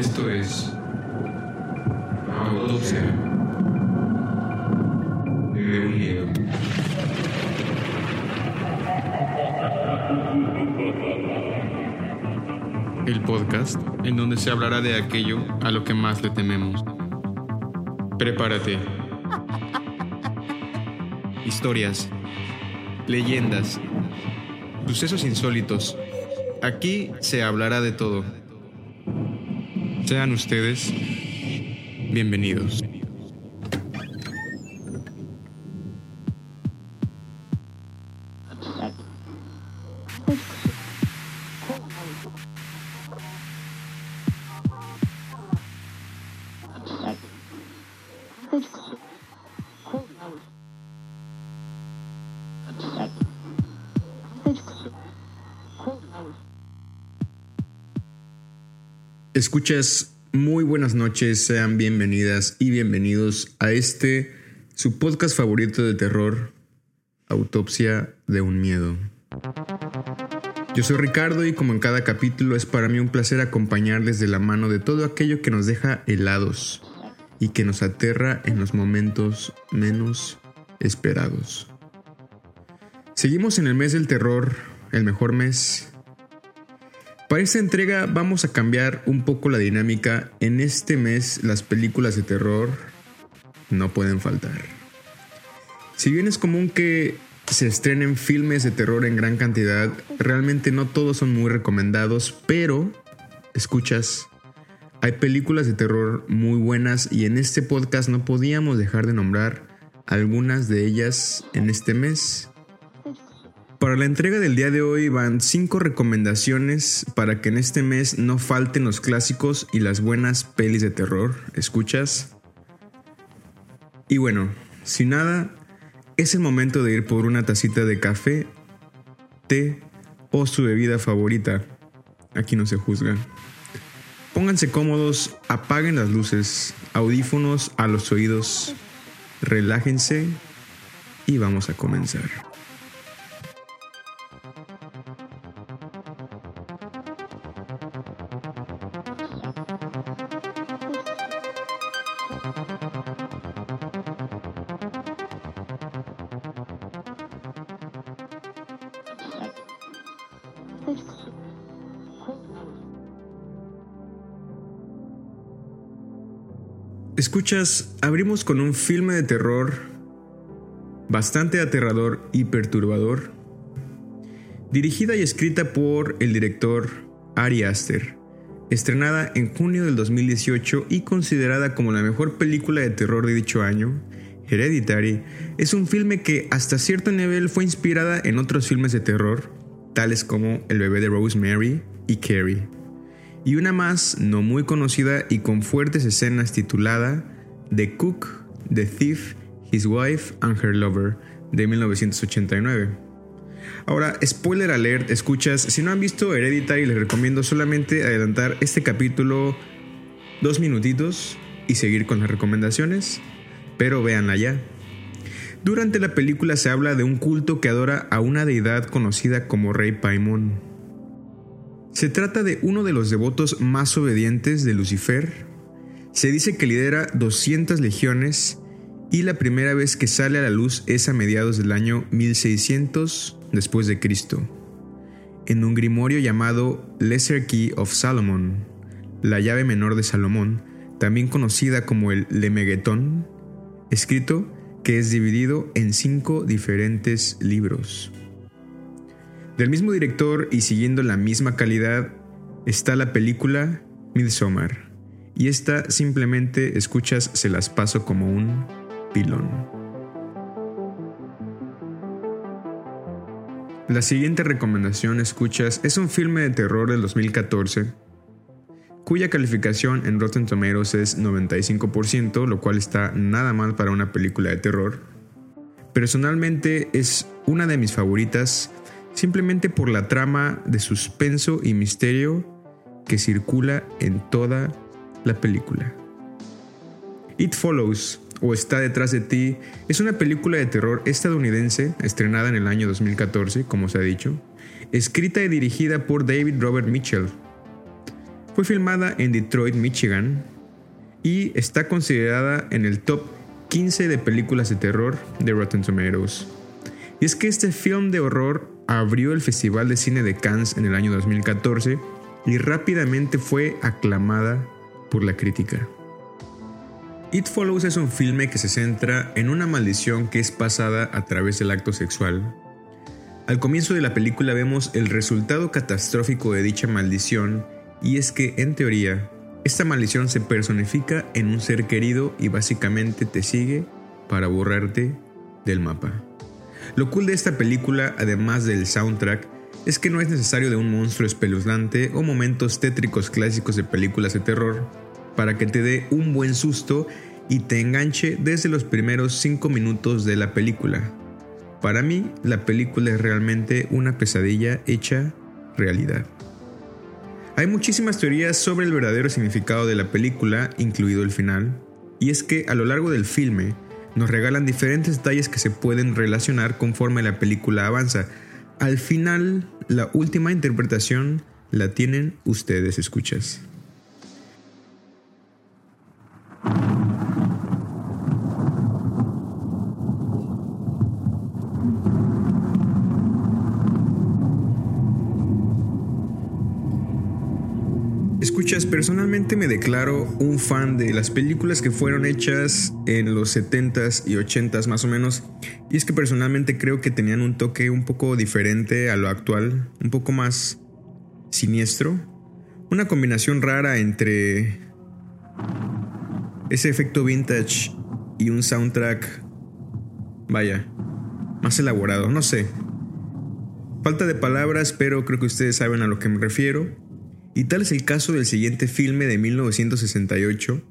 Esto es Autopsia de un. El podcast en donde se hablará de aquello a lo que más le tememos. Prepárate. Historias, leyendas, sucesos insólitos. Aquí se hablará de todo. Sean ustedes bienvenidos. Escuchas, muy buenas noches, sean bienvenidas y bienvenidos a este, su podcast favorito de terror, Autopsia de un Miedo. Yo soy Ricardo y como en cada capítulo es para mí un placer acompañarles de la mano de todo aquello que nos deja helados y que nos aterra en los momentos menos esperados. Seguimos en el mes del terror, el mejor mes para esta entrega vamos a cambiar un poco la dinámica. En este mes las películas de terror no pueden faltar. Si bien es común que se estrenen filmes de terror en gran cantidad, realmente no todos son muy recomendados, pero escuchas, hay películas de terror muy buenas y en este podcast no podíamos dejar de nombrar algunas de ellas en este mes. Para la entrega del día de hoy van 5 recomendaciones para que en este mes no falten los clásicos y las buenas pelis de terror. ¿Escuchas? Y bueno, sin nada, es el momento de ir por una tacita de café, té o su bebida favorita. Aquí no se juzga. Pónganse cómodos, apaguen las luces, audífonos a los oídos, relájense y vamos a comenzar. Escuchas, abrimos con un filme de terror bastante aterrador y perturbador, dirigida y escrita por el director Ari Aster, estrenada en junio del 2018 y considerada como la mejor película de terror de dicho año, Hereditary es un filme que hasta cierto nivel fue inspirada en otros filmes de terror, tales como El bebé de Rosemary y Carrie y una más no muy conocida y con fuertes escenas titulada The Cook, The Thief, His Wife and Her Lover de 1989. Ahora, spoiler alert, escuchas, si no han visto Hereditary les recomiendo solamente adelantar este capítulo dos minutitos y seguir con las recomendaciones, pero véanla ya. Durante la película se habla de un culto que adora a una deidad conocida como Rey Paimon se trata de uno de los devotos más obedientes de Lucifer. Se dice que lidera 200 legiones y la primera vez que sale a la luz es a mediados del año 1600 después de Cristo, en un grimorio llamado Lesser Key of Solomon, la llave menor de Salomón, también conocida como el Lemeguetón, escrito que es dividido en cinco diferentes libros. Del mismo director y siguiendo la misma calidad está la película Midsommar. Y esta simplemente escuchas se las paso como un pilón. La siguiente recomendación escuchas es un filme de terror del 2014 cuya calificación en Rotten Tomatoes es 95%, lo cual está nada mal para una película de terror. Personalmente es una de mis favoritas simplemente por la trama de suspenso y misterio que circula en toda la película. It Follows o Está detrás de ti es una película de terror estadounidense estrenada en el año 2014, como se ha dicho, escrita y dirigida por David Robert Mitchell. Fue filmada en Detroit, Michigan y está considerada en el top 15 de películas de terror de Rotten Tomatoes. Y es que este film de horror abrió el Festival de Cine de Cannes en el año 2014 y rápidamente fue aclamada por la crítica. It Follows es un filme que se centra en una maldición que es pasada a través del acto sexual. Al comienzo de la película vemos el resultado catastrófico de dicha maldición y es que, en teoría, esta maldición se personifica en un ser querido y básicamente te sigue para borrarte del mapa. Lo cool de esta película, además del soundtrack, es que no es necesario de un monstruo espeluznante o momentos tétricos clásicos de películas de terror para que te dé un buen susto y te enganche desde los primeros 5 minutos de la película. Para mí, la película es realmente una pesadilla hecha realidad. Hay muchísimas teorías sobre el verdadero significado de la película, incluido el final, y es que a lo largo del filme nos regalan diferentes detalles que se pueden relacionar conforme la película avanza. Al final, la última interpretación la tienen ustedes, escuchas. Personalmente me declaro un fan de las películas que fueron hechas en los 70s y 80s más o menos. Y es que personalmente creo que tenían un toque un poco diferente a lo actual, un poco más siniestro. Una combinación rara entre ese efecto vintage y un soundtrack, vaya, más elaborado, no sé. Falta de palabras, pero creo que ustedes saben a lo que me refiero. Y tal es el caso del siguiente filme de 1968,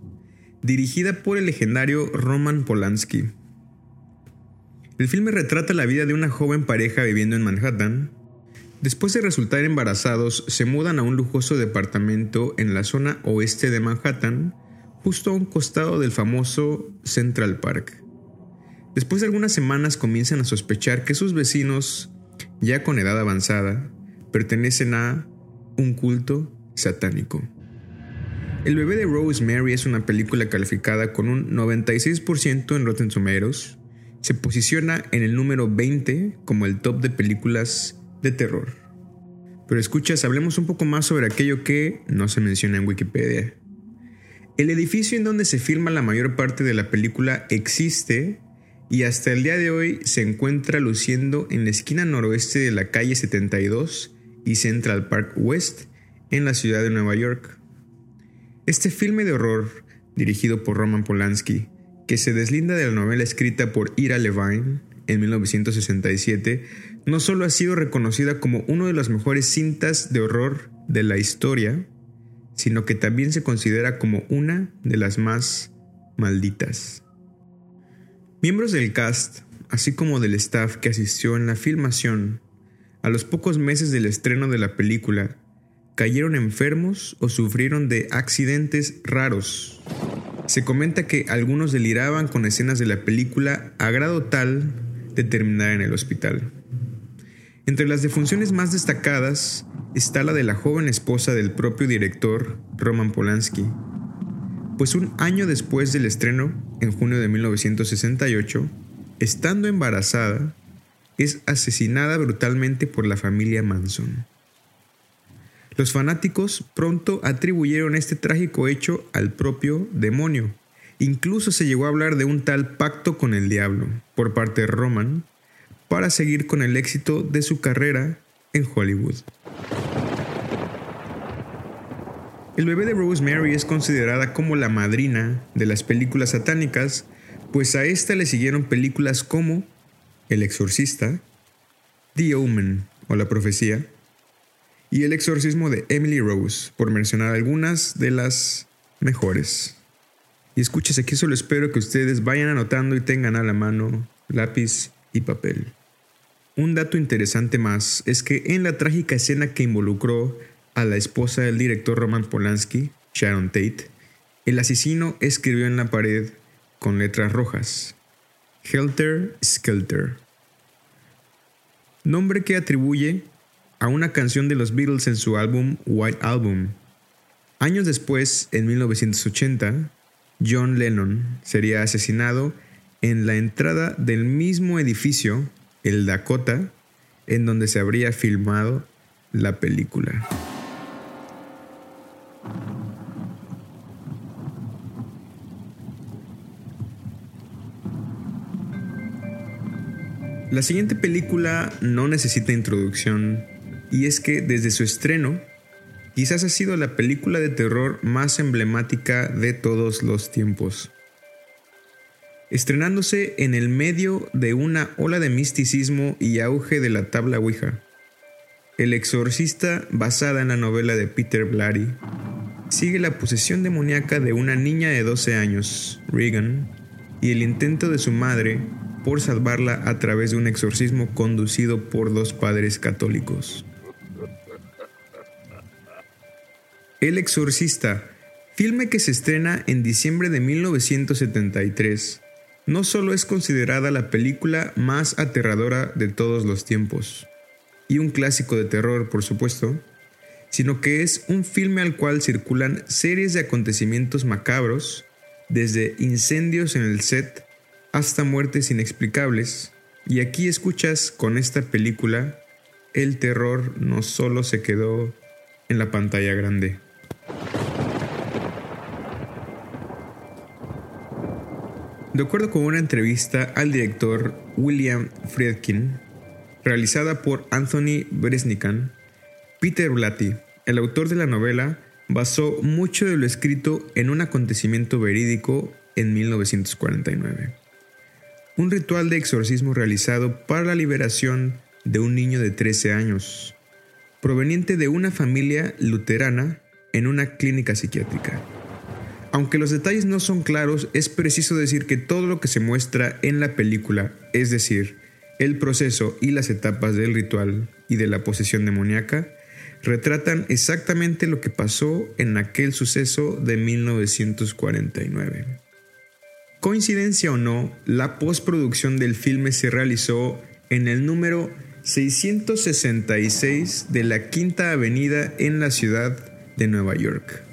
dirigida por el legendario Roman Polanski. El filme retrata la vida de una joven pareja viviendo en Manhattan. Después de resultar embarazados, se mudan a un lujoso departamento en la zona oeste de Manhattan, justo a un costado del famoso Central Park. Después de algunas semanas comienzan a sospechar que sus vecinos, ya con edad avanzada, pertenecen a un culto satánico. El bebé de Rosemary es una película calificada con un 96% en Rotten Tomatoes. Se posiciona en el número 20 como el top de películas de terror. Pero escuchas, hablemos un poco más sobre aquello que no se menciona en Wikipedia. El edificio en donde se filma la mayor parte de la película existe y hasta el día de hoy se encuentra luciendo en la esquina noroeste de la calle 72 y Central Park West en la ciudad de Nueva York. Este filme de horror, dirigido por Roman Polanski, que se deslinda de la novela escrita por Ira Levine en 1967, no solo ha sido reconocida como una de las mejores cintas de horror de la historia, sino que también se considera como una de las más malditas. Miembros del cast, así como del staff que asistió en la filmación, a los pocos meses del estreno de la película, cayeron enfermos o sufrieron de accidentes raros. Se comenta que algunos deliraban con escenas de la película a grado tal de terminar en el hospital. Entre las defunciones más destacadas está la de la joven esposa del propio director, Roman Polanski, pues un año después del estreno, en junio de 1968, estando embarazada, es asesinada brutalmente por la familia Manson. Los fanáticos pronto atribuyeron este trágico hecho al propio demonio. Incluso se llegó a hablar de un tal pacto con el diablo por parte de Roman para seguir con el éxito de su carrera en Hollywood. El bebé de Rosemary es considerada como la madrina de las películas satánicas, pues a esta le siguieron películas como El Exorcista, The Omen o La Profecía, y El exorcismo de Emily Rose, por mencionar algunas de las mejores. Y escúchese que solo espero que ustedes vayan anotando y tengan a la mano lápiz y papel. Un dato interesante más es que en la trágica escena que involucró a la esposa del director Roman Polanski, Sharon Tate, el asesino escribió en la pared con letras rojas, Helter Skelter, nombre que atribuye a una canción de los Beatles en su álbum White Album. Años después, en 1980, John Lennon sería asesinado en la entrada del mismo edificio, el Dakota, en donde se habría filmado la película. La siguiente película no necesita introducción y es que desde su estreno quizás ha sido la película de terror más emblemática de todos los tiempos. Estrenándose en el medio de una ola de misticismo y auge de la tabla Ouija, El exorcista, basada en la novela de Peter Blatty, sigue la posesión demoníaca de una niña de 12 años, Regan, y el intento de su madre por salvarla a través de un exorcismo conducido por dos padres católicos. El Exorcista, filme que se estrena en diciembre de 1973, no solo es considerada la película más aterradora de todos los tiempos, y un clásico de terror, por supuesto, sino que es un filme al cual circulan series de acontecimientos macabros, desde incendios en el set hasta muertes inexplicables. Y aquí escuchas con esta película, el terror no solo se quedó en la pantalla grande. De acuerdo con una entrevista al director William Friedkin, realizada por Anthony Bresnikan, Peter Blatty, el autor de la novela, basó mucho de lo escrito en un acontecimiento verídico en 1949 un ritual de exorcismo realizado para la liberación de un niño de 13 años, proveniente de una familia luterana en una clínica psiquiátrica. Aunque los detalles no son claros, es preciso decir que todo lo que se muestra en la película, es decir, el proceso y las etapas del ritual y de la posesión demoníaca, retratan exactamente lo que pasó en aquel suceso de 1949. Coincidencia o no, la postproducción del filme se realizó en el número 666 de la Quinta Avenida en la ciudad de Nueva York.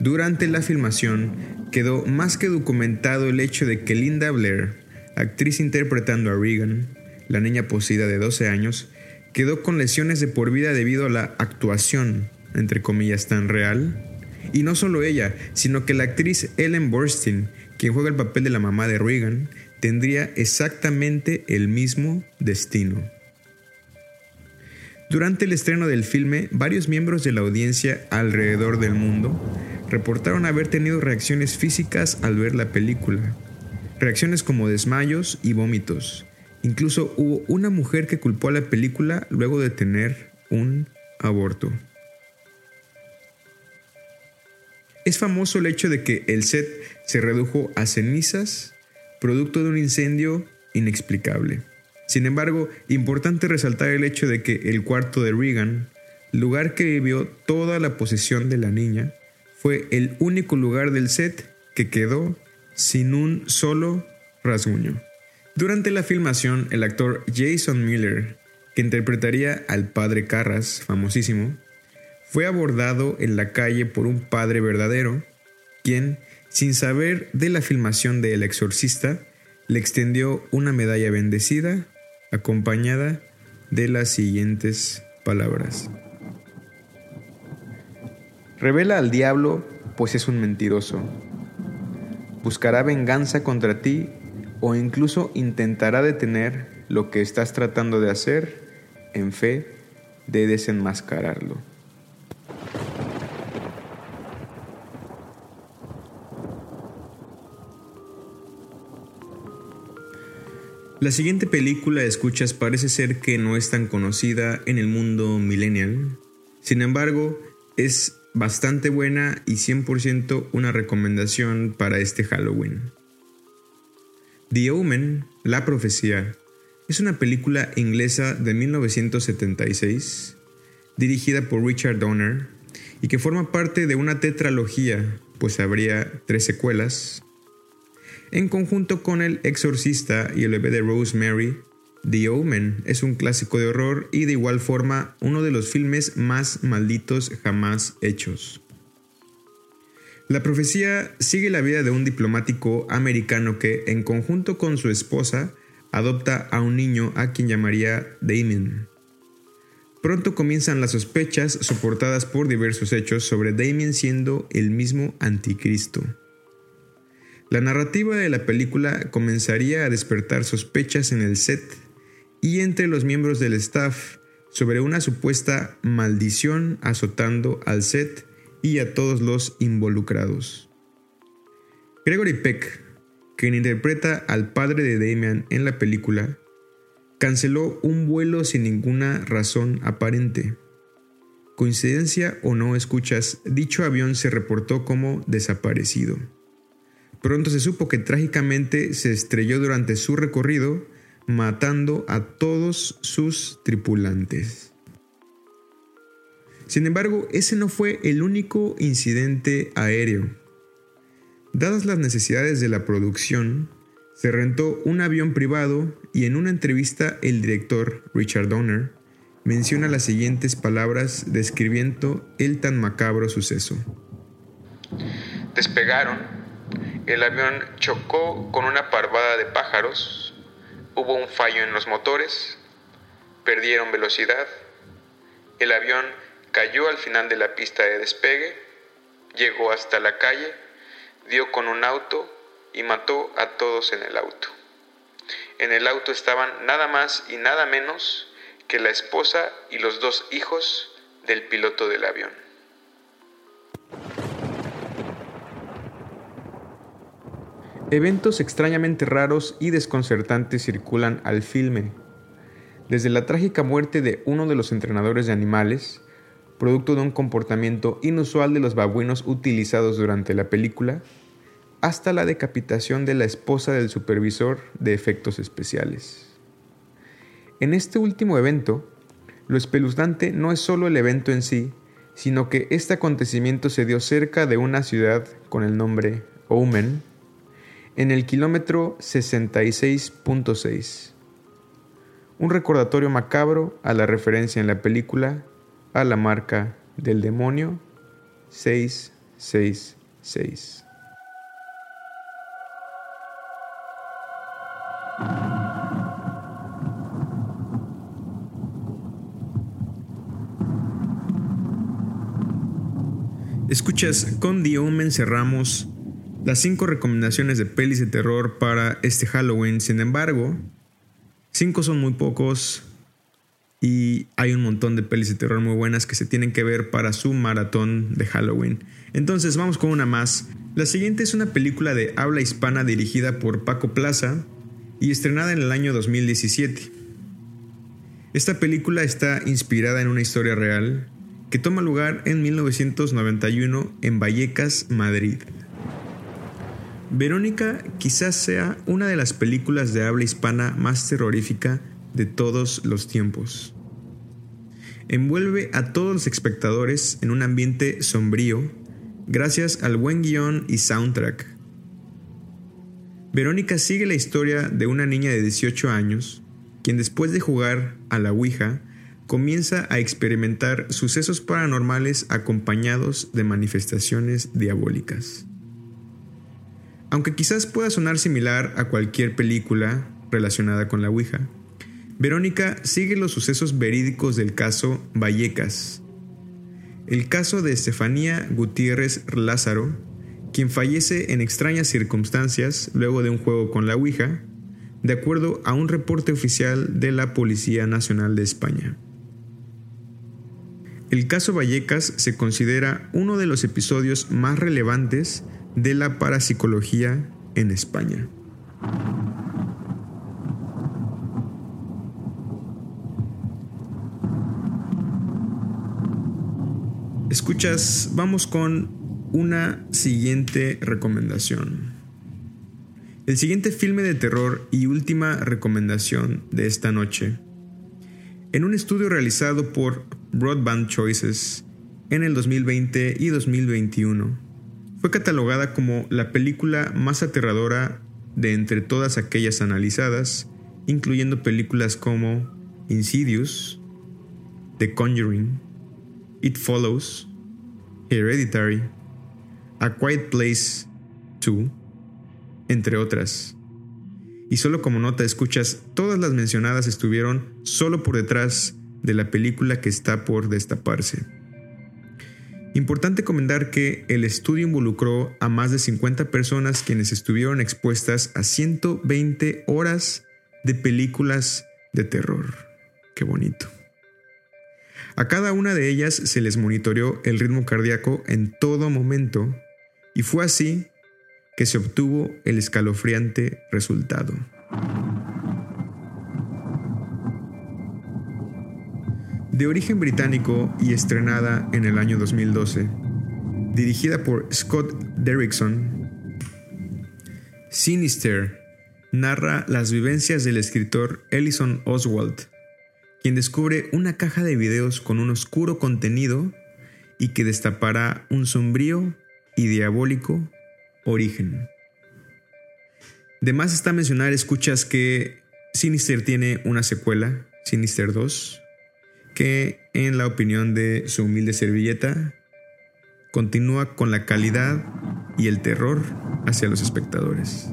Durante la filmación quedó más que documentado el hecho de que Linda Blair, actriz interpretando a Regan, la niña poseída de 12 años, quedó con lesiones de por vida debido a la actuación, entre comillas, tan real. Y no solo ella, sino que la actriz Ellen Burstyn, quien juega el papel de la mamá de Reagan, tendría exactamente el mismo destino. Durante el estreno del filme, varios miembros de la audiencia alrededor del mundo reportaron haber tenido reacciones físicas al ver la película, reacciones como desmayos y vómitos. Incluso hubo una mujer que culpó a la película luego de tener un aborto. Es famoso el hecho de que el set se redujo a cenizas, producto de un incendio inexplicable. Sin embargo, importante resaltar el hecho de que el cuarto de Regan, lugar que vivió toda la posesión de la niña, fue el único lugar del set que quedó sin un solo rasguño. Durante la filmación, el actor Jason Miller, que interpretaría al padre Carras, famosísimo, fue abordado en la calle por un padre verdadero, quien, sin saber de la filmación de El Exorcista, le extendió una medalla bendecida acompañada de las siguientes palabras. Revela al diablo, pues es un mentiroso. Buscará venganza contra ti o incluso intentará detener lo que estás tratando de hacer en fe de desenmascararlo. La siguiente película escuchas parece ser que no es tan conocida en el mundo millennial. Sin embargo, es bastante buena y 100% una recomendación para este Halloween. The Omen, La Profecía, es una película inglesa de 1976, dirigida por Richard Donner, y que forma parte de una tetralogía, pues habría tres secuelas, en conjunto con El Exorcista y El bebé de Rosemary, The Omen es un clásico de horror y de igual forma uno de los filmes más malditos jamás hechos. La profecía sigue la vida de un diplomático americano que, en conjunto con su esposa, adopta a un niño a quien llamaría Damien. Pronto comienzan las sospechas soportadas por diversos hechos sobre Damien siendo el mismo anticristo. La narrativa de la película comenzaría a despertar sospechas en el set y entre los miembros del staff sobre una supuesta maldición azotando al set y a todos los involucrados. Gregory Peck, quien interpreta al padre de Damian en la película, canceló un vuelo sin ninguna razón aparente. Coincidencia o no escuchas, dicho avión se reportó como desaparecido. Pronto se supo que trágicamente se estrelló durante su recorrido, matando a todos sus tripulantes. Sin embargo, ese no fue el único incidente aéreo. Dadas las necesidades de la producción, se rentó un avión privado y en una entrevista el director Richard Donner menciona las siguientes palabras describiendo el tan macabro suceso. Despegaron el avión chocó con una parvada de pájaros, hubo un fallo en los motores, perdieron velocidad, el avión cayó al final de la pista de despegue, llegó hasta la calle, dio con un auto y mató a todos en el auto. En el auto estaban nada más y nada menos que la esposa y los dos hijos del piloto del avión. Eventos extrañamente raros y desconcertantes circulan al filme. Desde la trágica muerte de uno de los entrenadores de animales, producto de un comportamiento inusual de los babuinos utilizados durante la película, hasta la decapitación de la esposa del supervisor de efectos especiales. En este último evento, lo espeluznante no es solo el evento en sí, sino que este acontecimiento se dio cerca de una ciudad con el nombre Omen, en el kilómetro 66.6. Un recordatorio macabro a la referencia en la película a la marca del demonio 666. Escuchas, con The Omen cerramos las cinco recomendaciones de pelis de terror para este Halloween. Sin embargo, cinco son muy pocos y hay un montón de pelis de terror muy buenas que se tienen que ver para su maratón de Halloween. Entonces vamos con una más. La siguiente es una película de habla hispana dirigida por Paco Plaza y estrenada en el año 2017. Esta película está inspirada en una historia real que toma lugar en 1991 en Vallecas, Madrid. Verónica quizás sea una de las películas de habla hispana más terrorífica de todos los tiempos. Envuelve a todos los espectadores en un ambiente sombrío gracias al buen guion y soundtrack. Verónica sigue la historia de una niña de 18 años, quien después de jugar a la Ouija comienza a experimentar sucesos paranormales acompañados de manifestaciones diabólicas. Aunque quizás pueda sonar similar a cualquier película relacionada con la Ouija, Verónica sigue los sucesos verídicos del caso Vallecas. El caso de Estefanía Gutiérrez Lázaro, quien fallece en extrañas circunstancias luego de un juego con la Ouija, de acuerdo a un reporte oficial de la Policía Nacional de España. El caso Vallecas se considera uno de los episodios más relevantes de la parapsicología en España. Escuchas, vamos con una siguiente recomendación. El siguiente filme de terror y última recomendación de esta noche. En un estudio realizado por Broadband Choices en el 2020 y 2021, fue catalogada como la película más aterradora de entre todas aquellas analizadas, incluyendo películas como Insidious, The Conjuring, It Follows, Hereditary, A Quiet Place 2, entre otras. Y solo como nota escuchas, todas las mencionadas estuvieron solo por detrás de la película que está por destaparse. Importante comentar que el estudio involucró a más de 50 personas quienes estuvieron expuestas a 120 horas de películas de terror. Qué bonito. A cada una de ellas se les monitoreó el ritmo cardíaco en todo momento y fue así que se obtuvo el escalofriante resultado. De origen británico y estrenada en el año 2012, dirigida por Scott Derrickson, Sinister narra las vivencias del escritor Ellison Oswald, quien descubre una caja de videos con un oscuro contenido y que destapará un sombrío y diabólico origen. De más está mencionar, escuchas que Sinister tiene una secuela, Sinister 2, que en la opinión de su humilde servilleta continúa con la calidad y el terror hacia los espectadores.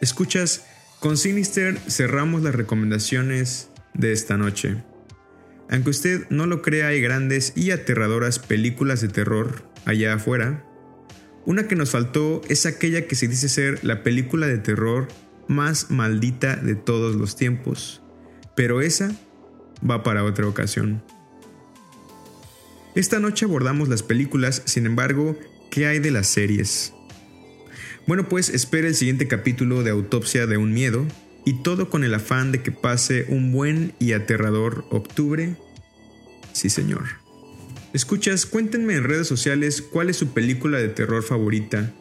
Escuchas, con Sinister cerramos las recomendaciones de esta noche. Aunque usted no lo crea, hay grandes y aterradoras películas de terror allá afuera. Una que nos faltó es aquella que se dice ser la película de terror más maldita de todos los tiempos. Pero esa va para otra ocasión. Esta noche abordamos las películas, sin embargo, ¿qué hay de las series? Bueno, pues espera el siguiente capítulo de Autopsia de un Miedo y todo con el afán de que pase un buen y aterrador octubre. Sí, señor. Escuchas, cuéntenme en redes sociales cuál es su película de terror favorita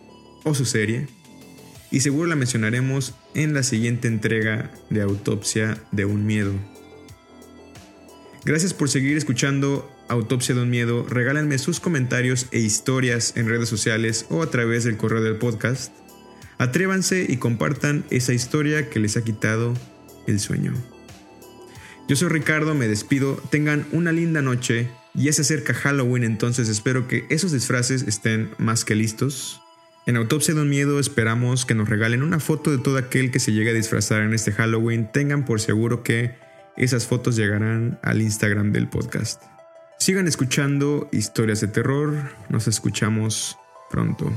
o su serie y seguro la mencionaremos en la siguiente entrega de Autopsia de un Miedo. Gracias por seguir escuchando Autopsia de un Miedo. Regálenme sus comentarios e historias en redes sociales o a través del correo del podcast. Atrévanse y compartan esa historia que les ha quitado el sueño. Yo soy Ricardo, me despido, tengan una linda noche. Ya se acerca Halloween, entonces espero que esos disfraces estén más que listos. En Autopsia de un Miedo esperamos que nos regalen una foto de todo aquel que se llegue a disfrazar en este Halloween. Tengan por seguro que esas fotos llegarán al Instagram del podcast. Sigan escuchando historias de terror. Nos escuchamos pronto.